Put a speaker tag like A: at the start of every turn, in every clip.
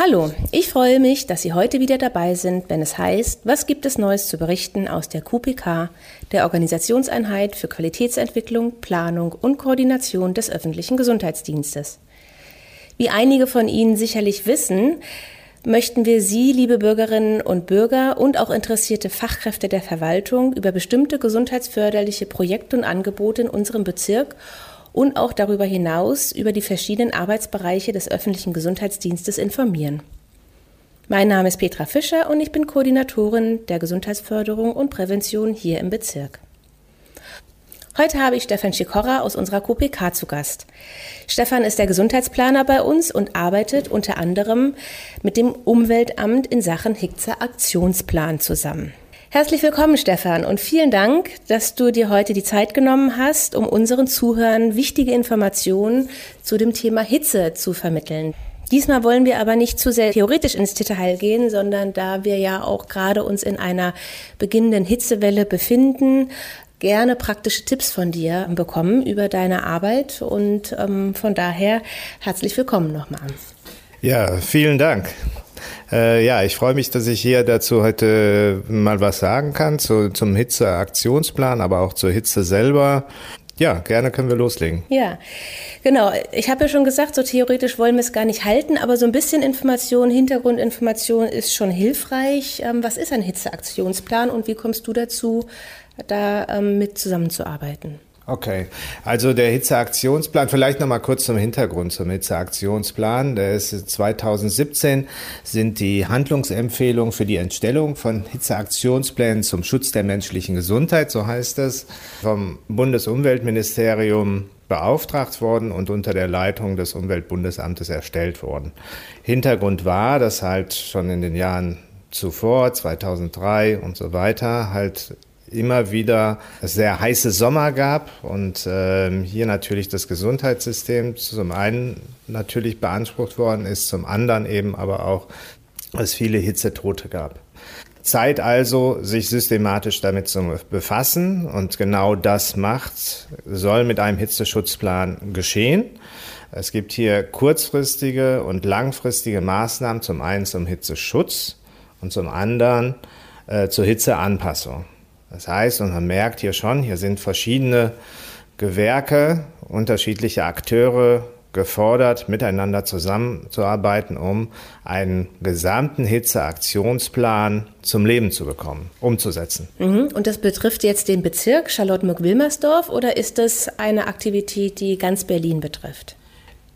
A: Hallo, ich freue mich, dass Sie heute wieder dabei sind, wenn es heißt, was gibt es Neues zu berichten aus der QPK, der Organisationseinheit für Qualitätsentwicklung, Planung und Koordination des öffentlichen Gesundheitsdienstes. Wie einige von Ihnen sicherlich wissen, möchten wir Sie, liebe Bürgerinnen und Bürger und auch interessierte Fachkräfte der Verwaltung über bestimmte gesundheitsförderliche Projekte und Angebote in unserem Bezirk und auch darüber hinaus über die verschiedenen Arbeitsbereiche des öffentlichen Gesundheitsdienstes informieren. Mein Name ist Petra Fischer und ich bin Koordinatorin der Gesundheitsförderung und Prävention hier im Bezirk. Heute habe ich Stefan Schikora aus unserer QPK zu Gast. Stefan ist der Gesundheitsplaner bei uns und arbeitet unter anderem mit dem Umweltamt in Sachen Hickzer Aktionsplan zusammen. Herzlich willkommen, Stefan, und vielen Dank, dass du dir heute die Zeit genommen hast, um unseren Zuhörern wichtige Informationen zu dem Thema Hitze zu vermitteln. Diesmal wollen wir aber nicht zu sehr theoretisch ins Detail gehen, sondern da wir ja auch gerade uns in einer beginnenden Hitzewelle befinden, gerne praktische Tipps von dir bekommen über deine Arbeit und ähm, von daher herzlich willkommen nochmal.
B: Ja, vielen Dank. Äh, ja, ich freue mich, dass ich hier dazu heute mal was sagen kann zu, zum Hitze-Aktionsplan, aber auch zur Hitze selber. Ja, gerne können wir loslegen.
A: Ja, genau. Ich habe ja schon gesagt, so theoretisch wollen wir es gar nicht halten, aber so ein bisschen Information, Hintergrundinformation ist schon hilfreich. Ähm, was ist ein Hitzeaktionsplan und wie kommst du dazu, da ähm, mit zusammenzuarbeiten?
B: Okay, also der Hitzeaktionsplan, vielleicht nochmal kurz zum Hintergrund zum Hitzeaktionsplan. Der ist 2017 sind die Handlungsempfehlungen für die Entstellung von Hitzeaktionsplänen zum Schutz der menschlichen Gesundheit, so heißt es, vom Bundesumweltministerium beauftragt worden und unter der Leitung des Umweltbundesamtes erstellt worden. Hintergrund war, dass halt schon in den Jahren zuvor, 2003 und so weiter, halt immer wieder sehr heiße Sommer gab und äh, hier natürlich das Gesundheitssystem zum einen natürlich beansprucht worden ist, zum anderen eben aber auch es viele Hitzetote gab. Zeit also, sich systematisch damit zu befassen und genau das macht, soll mit einem Hitzeschutzplan geschehen. Es gibt hier kurzfristige und langfristige Maßnahmen, zum einen zum Hitzeschutz und zum anderen äh, zur Hitzeanpassung. Das heißt, und man merkt hier schon, hier sind verschiedene Gewerke, unterschiedliche Akteure gefordert, miteinander zusammenzuarbeiten, um einen gesamten Hitzeaktionsplan zum Leben zu bekommen, umzusetzen.
A: Mhm. Und das betrifft jetzt den Bezirk Charlottenburg-Wilmersdorf oder ist das eine Aktivität, die ganz Berlin betrifft?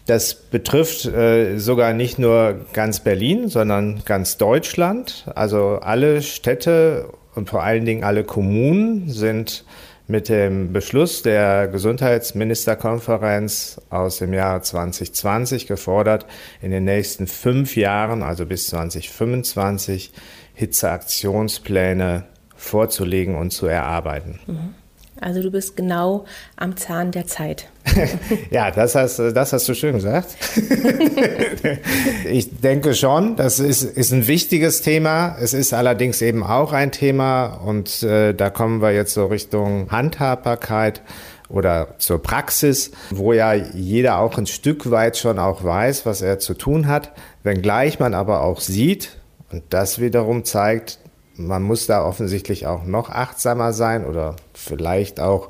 B: Das betrifft äh, sogar nicht nur ganz Berlin, sondern ganz Deutschland. Also alle Städte und vor allen Dingen alle Kommunen sind mit dem Beschluss der Gesundheitsministerkonferenz aus dem Jahr 2020 gefordert, in den nächsten fünf Jahren, also bis 2025, Hitzeaktionspläne vorzulegen und zu erarbeiten.
A: Mhm. Also du bist genau am Zahn der Zeit.
B: ja, das hast, das hast du schön gesagt. ich denke schon, das ist, ist ein wichtiges Thema. Es ist allerdings eben auch ein Thema und äh, da kommen wir jetzt so Richtung Handhabbarkeit oder zur Praxis, wo ja jeder auch ein Stück weit schon auch weiß, was er zu tun hat, wenngleich man aber auch sieht, und das wiederum zeigt, man muss da offensichtlich auch noch achtsamer sein oder vielleicht auch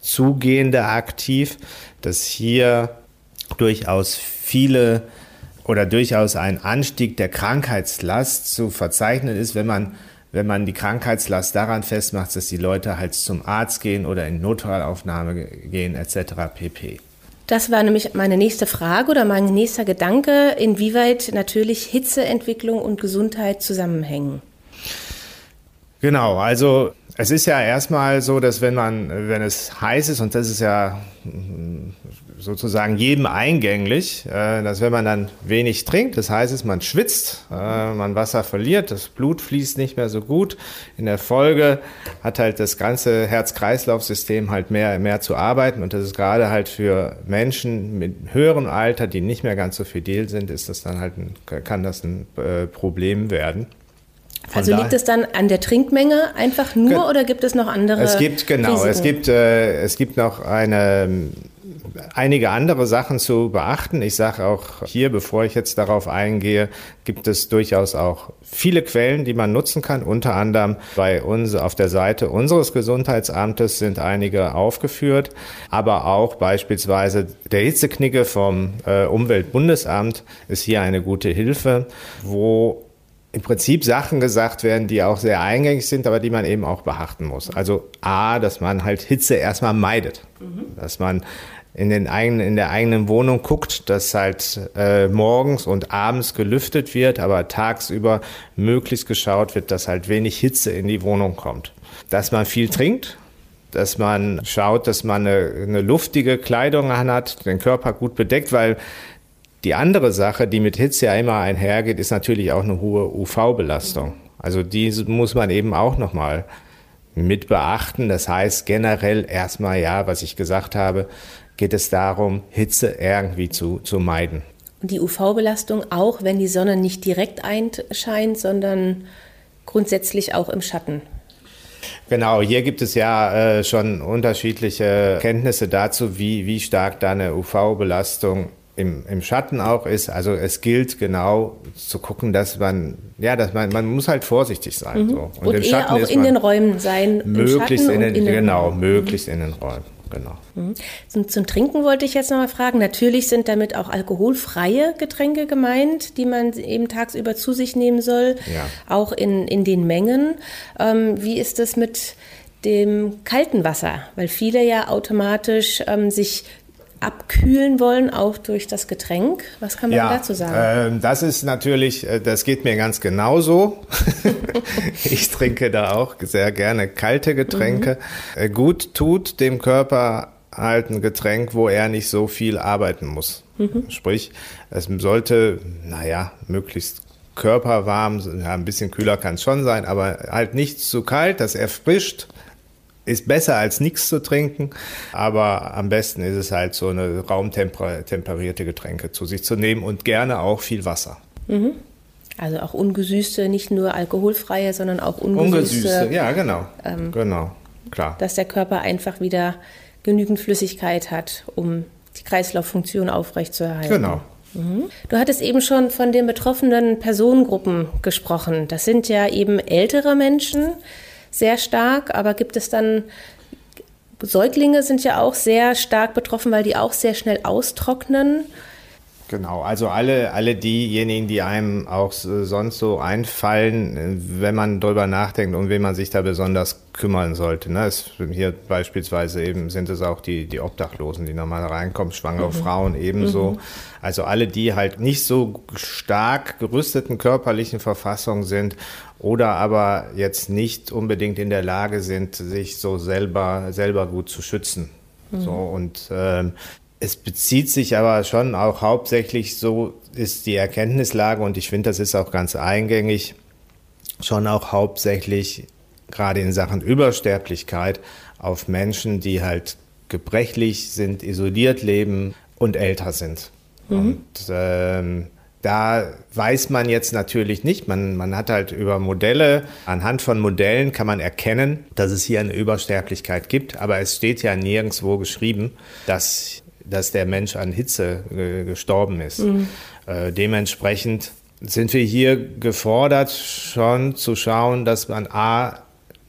B: zugehender aktiv, dass hier durchaus viele oder durchaus ein Anstieg der Krankheitslast zu verzeichnen ist, wenn man wenn man die Krankheitslast daran festmacht, dass die Leute halt zum Arzt gehen oder in Notfallaufnahme gehen etc. pp.
A: Das war nämlich meine nächste Frage oder mein nächster Gedanke, inwieweit natürlich Hitzeentwicklung und Gesundheit zusammenhängen.
B: Genau, also es ist ja erstmal so, dass wenn man, wenn es heiß ist, und das ist ja sozusagen jedem eingänglich, äh, dass wenn man dann wenig trinkt, das heißt man schwitzt, äh, man Wasser verliert, das Blut fließt nicht mehr so gut. In der Folge hat halt das ganze Herz-Kreislauf-System halt mehr, mehr zu arbeiten und das ist gerade halt für Menschen mit höherem Alter, die nicht mehr ganz so fidel sind, ist das dann halt ein, kann das ein äh, Problem werden.
A: Von also liegt es dann an der Trinkmenge einfach nur oder gibt es noch andere?
B: Es gibt genau, Risiken? es gibt äh, es gibt noch eine einige andere Sachen zu beachten. Ich sage auch hier, bevor ich jetzt darauf eingehe, gibt es durchaus auch viele Quellen, die man nutzen kann. Unter anderem bei uns auf der Seite unseres Gesundheitsamtes sind einige aufgeführt, aber auch beispielsweise der Hitzeknicke vom äh, Umweltbundesamt ist hier eine gute Hilfe, wo im Prinzip Sachen gesagt werden, die auch sehr eingängig sind, aber die man eben auch beachten muss. Also A, dass man halt Hitze erstmal meidet. Mhm. Dass man in, den eigenen, in der eigenen Wohnung guckt, dass halt äh, morgens und abends gelüftet wird, aber tagsüber möglichst geschaut wird, dass halt wenig Hitze in die Wohnung kommt. Dass man viel trinkt, dass man schaut, dass man eine, eine luftige Kleidung hat, den Körper gut bedeckt, weil die andere Sache, die mit Hitze ja immer einhergeht, ist natürlich auch eine hohe UV-Belastung. Also die muss man eben auch nochmal mit beachten. Das heißt generell erstmal, ja, was ich gesagt habe, geht es darum, Hitze irgendwie zu, zu meiden.
A: Und die UV-Belastung auch, wenn die Sonne nicht direkt einscheint, sondern grundsätzlich auch im Schatten.
B: Genau, hier gibt es ja äh, schon unterschiedliche Kenntnisse dazu, wie, wie stark da eine UV-Belastung im, im Schatten auch ist. Also es gilt genau zu gucken, dass man, ja, dass man, man muss halt vorsichtig sein. Mhm. So.
A: Und, und im Schatten auch in den Räumen sein.
B: Möglichst in den, in den, genau, Räumen. möglichst in den Räumen. Genau.
A: Mhm. Zum, zum Trinken wollte ich jetzt noch mal fragen. Natürlich sind damit auch alkoholfreie Getränke gemeint, die man eben tagsüber zu sich nehmen soll, ja. auch in, in den Mengen. Ähm, wie ist das mit dem kalten Wasser? Weil viele ja automatisch ähm, sich abkühlen wollen, auch durch das Getränk. Was kann man ja, dazu sagen?
B: Äh, das ist natürlich, äh, das geht mir ganz genauso. ich trinke da auch sehr gerne kalte Getränke. Mhm. Äh, gut tut dem Körper halt ein Getränk, wo er nicht so viel arbeiten muss. Mhm. Sprich, es sollte, naja, möglichst körperwarm, ja, ein bisschen kühler kann es schon sein, aber halt nicht zu kalt, das erfrischt ist besser als nichts zu trinken, aber am besten ist es halt so eine raumtemperierte Getränke zu sich zu nehmen und gerne auch viel Wasser.
A: Mhm. Also auch ungesüßte, nicht nur alkoholfreie, sondern auch ungesüßte. Ungesüßte,
B: ja, genau. Ähm, genau, klar.
A: Dass der Körper einfach wieder genügend Flüssigkeit hat, um die Kreislauffunktion aufrechtzuerhalten.
B: Genau.
A: Mhm. Du hattest eben schon von den betroffenen Personengruppen gesprochen. Das sind ja eben ältere Menschen, sehr stark, aber gibt es dann Säuglinge sind ja auch sehr stark betroffen, weil die auch sehr schnell austrocknen.
B: Genau, also alle, alle diejenigen, die einem auch sonst so einfallen, wenn man darüber nachdenkt, um wen man sich da besonders kümmern sollte. Ne? Es, hier beispielsweise eben sind es auch die, die Obdachlosen, die normal reinkommen, schwangere mhm. Frauen ebenso. Mhm. Also alle, die halt nicht so stark gerüsteten körperlichen Verfassungen sind oder aber jetzt nicht unbedingt in der Lage sind, sich so selber, selber gut zu schützen. Mhm. So, und ähm, es bezieht sich aber schon auch hauptsächlich, so ist die Erkenntnislage und ich finde, das ist auch ganz eingängig, schon auch hauptsächlich gerade in Sachen Übersterblichkeit auf Menschen, die halt gebrechlich sind, isoliert leben und älter sind. Mhm. Und ähm, da weiß man jetzt natürlich nicht. Man, man hat halt über Modelle, anhand von Modellen kann man erkennen, dass es hier eine Übersterblichkeit gibt. Aber es steht ja nirgendwo geschrieben, dass dass der Mensch an Hitze äh, gestorben ist. Mhm. Äh, dementsprechend sind wir hier gefordert, schon zu schauen, dass man A,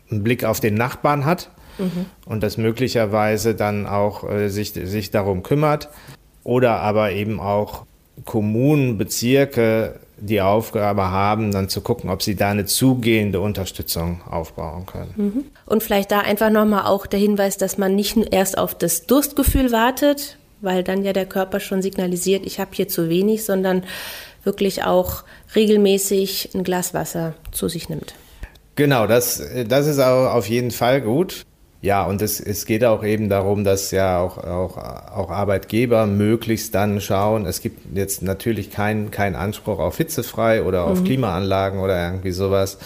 B: einen Blick auf den Nachbarn hat mhm. und das möglicherweise dann auch äh, sich, sich darum kümmert. Oder aber eben auch Kommunen, Bezirke die Aufgabe haben, dann zu gucken, ob sie da eine zugehende Unterstützung aufbauen können. Mhm.
A: Und vielleicht da einfach nochmal auch der Hinweis, dass man nicht erst auf das Durstgefühl wartet, weil dann ja der Körper schon signalisiert, ich habe hier zu wenig, sondern wirklich auch regelmäßig ein Glas Wasser zu sich nimmt.
B: Genau, das, das ist auch auf jeden Fall gut. Ja, und es, es geht auch eben darum, dass ja auch, auch, auch Arbeitgeber möglichst dann schauen, es gibt jetzt natürlich keinen kein Anspruch auf hitzefrei oder auf mhm. Klimaanlagen oder irgendwie sowas,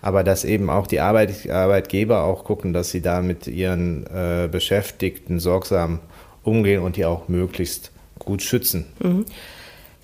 B: aber dass eben auch die Arbeit, Arbeitgeber auch gucken, dass sie da mit ihren äh, Beschäftigten sorgsam umgehen und die auch möglichst gut schützen. Mhm.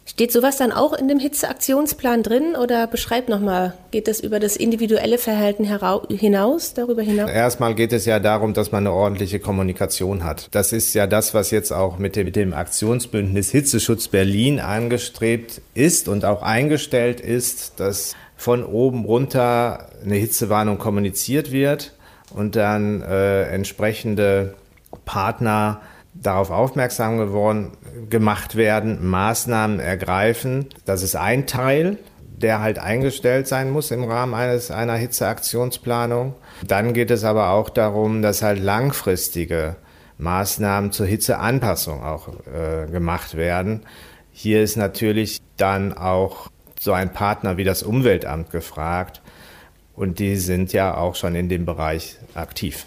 A: Steht sowas dann auch in dem Hitzeaktionsplan drin oder beschreibt nochmal, geht das über das individuelle Verhalten hinaus, darüber hinaus?
B: Erstmal geht es ja darum, dass man eine ordentliche Kommunikation hat. Das ist ja das, was jetzt auch mit dem, mit dem Aktionsbündnis Hitzeschutz Berlin angestrebt ist und auch eingestellt ist, dass von oben runter eine Hitzewarnung kommuniziert wird und dann äh, entsprechende Partner darauf aufmerksam geworden, gemacht werden, Maßnahmen ergreifen. Das ist ein Teil, der halt eingestellt sein muss im Rahmen eines, einer Hitzeaktionsplanung. Dann geht es aber auch darum, dass halt langfristige Maßnahmen zur Hitzeanpassung auch äh, gemacht werden. Hier ist natürlich dann auch so ein Partner wie das Umweltamt gefragt und die sind ja auch schon in dem Bereich aktiv.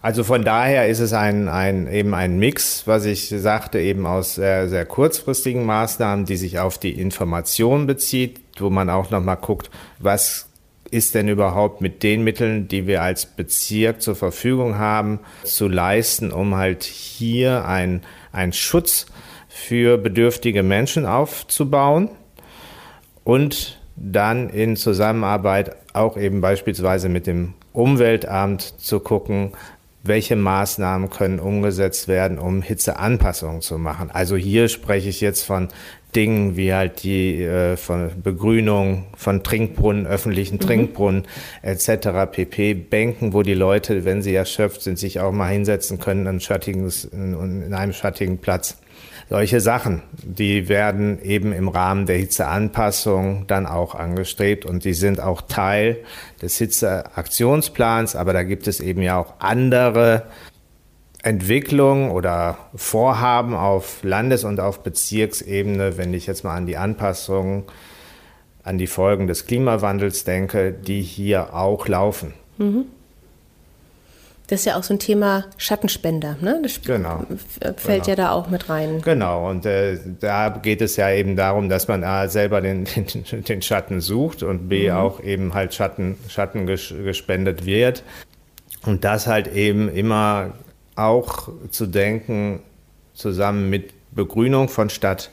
B: Also von daher ist es ein, ein, eben ein Mix, was ich sagte, eben aus sehr, sehr kurzfristigen Maßnahmen, die sich auf die Information bezieht, wo man auch nochmal guckt, was ist denn überhaupt mit den Mitteln, die wir als Bezirk zur Verfügung haben, zu leisten, um halt hier ein, ein Schutz für bedürftige Menschen aufzubauen und dann in Zusammenarbeit auch eben beispielsweise mit dem Umweltamt zu gucken, welche Maßnahmen können umgesetzt werden, um Hitzeanpassungen zu machen. Also hier spreche ich jetzt von Dingen wie halt die äh, von Begrünung von Trinkbrunnen, öffentlichen mhm. Trinkbrunnen etc. pp. Bänken, wo die Leute, wenn sie erschöpft sind, sich auch mal hinsetzen können in, schattiges, in, in einem schattigen Platz. Solche Sachen, die werden eben im Rahmen der Hitzeanpassung dann auch angestrebt und die sind auch Teil des Hitzeaktionsplans, aber da gibt es eben ja auch andere Entwicklungen oder Vorhaben auf Landes- und auf Bezirksebene, wenn ich jetzt mal an die Anpassungen, an die Folgen des Klimawandels denke, die hier auch laufen. Mhm.
A: Das ist ja auch so ein Thema Schattenspender, ne? Das
B: genau.
A: fällt genau. ja da auch mit rein.
B: Genau, und äh, da geht es ja eben darum, dass man A, selber den, den, den Schatten sucht und B, mhm. auch eben halt Schatten, Schatten gespendet wird. Und das halt eben immer auch zu denken, zusammen mit Begrünung von Stadt,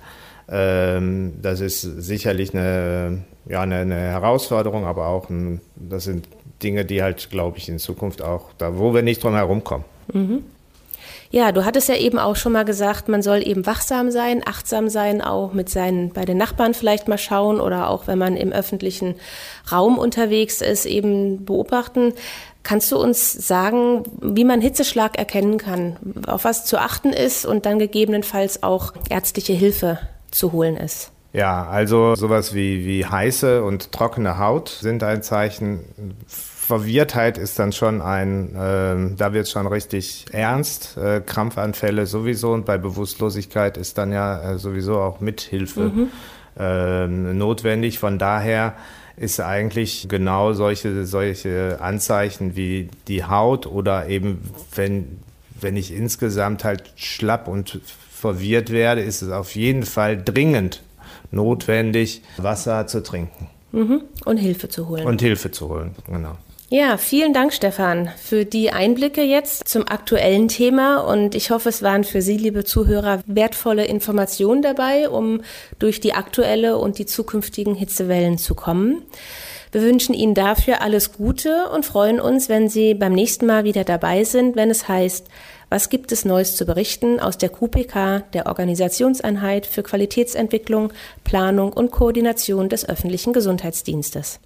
B: ähm, das ist sicherlich eine, ja, eine, eine Herausforderung, aber auch ein, das sind Dinge, die halt, glaube ich, in Zukunft auch, da wo wir nicht drum herum kommen. Mhm.
A: Ja, du hattest ja eben auch schon mal gesagt, man soll eben wachsam sein, achtsam sein, auch mit seinen, bei den Nachbarn vielleicht mal schauen oder auch wenn man im öffentlichen Raum unterwegs ist, eben beobachten. Kannst du uns sagen, wie man Hitzeschlag erkennen kann, auf was zu achten ist und dann gegebenenfalls auch ärztliche Hilfe zu holen ist?
B: Ja, also sowas wie, wie heiße und trockene Haut sind ein Zeichen. Verwirrtheit ist dann schon ein, äh, da wird es schon richtig ernst. Äh, Krampfanfälle sowieso und bei Bewusstlosigkeit ist dann ja äh, sowieso auch Mithilfe mhm. äh, notwendig. Von daher ist eigentlich genau solche, solche Anzeichen wie die Haut oder eben wenn, wenn ich insgesamt halt schlapp und verwirrt werde, ist es auf jeden Fall dringend notwendig, Wasser zu trinken.
A: Mhm. Und Hilfe zu holen.
B: Und Hilfe zu holen, genau.
A: Ja, vielen Dank, Stefan, für die Einblicke jetzt zum aktuellen Thema. Und ich hoffe, es waren für Sie, liebe Zuhörer, wertvolle Informationen dabei, um durch die aktuelle und die zukünftigen Hitzewellen zu kommen. Wir wünschen Ihnen dafür alles Gute und freuen uns, wenn Sie beim nächsten Mal wieder dabei sind, wenn es heißt, was gibt es Neues zu berichten aus der QPK, der Organisationseinheit für Qualitätsentwicklung, Planung und Koordination des öffentlichen Gesundheitsdienstes?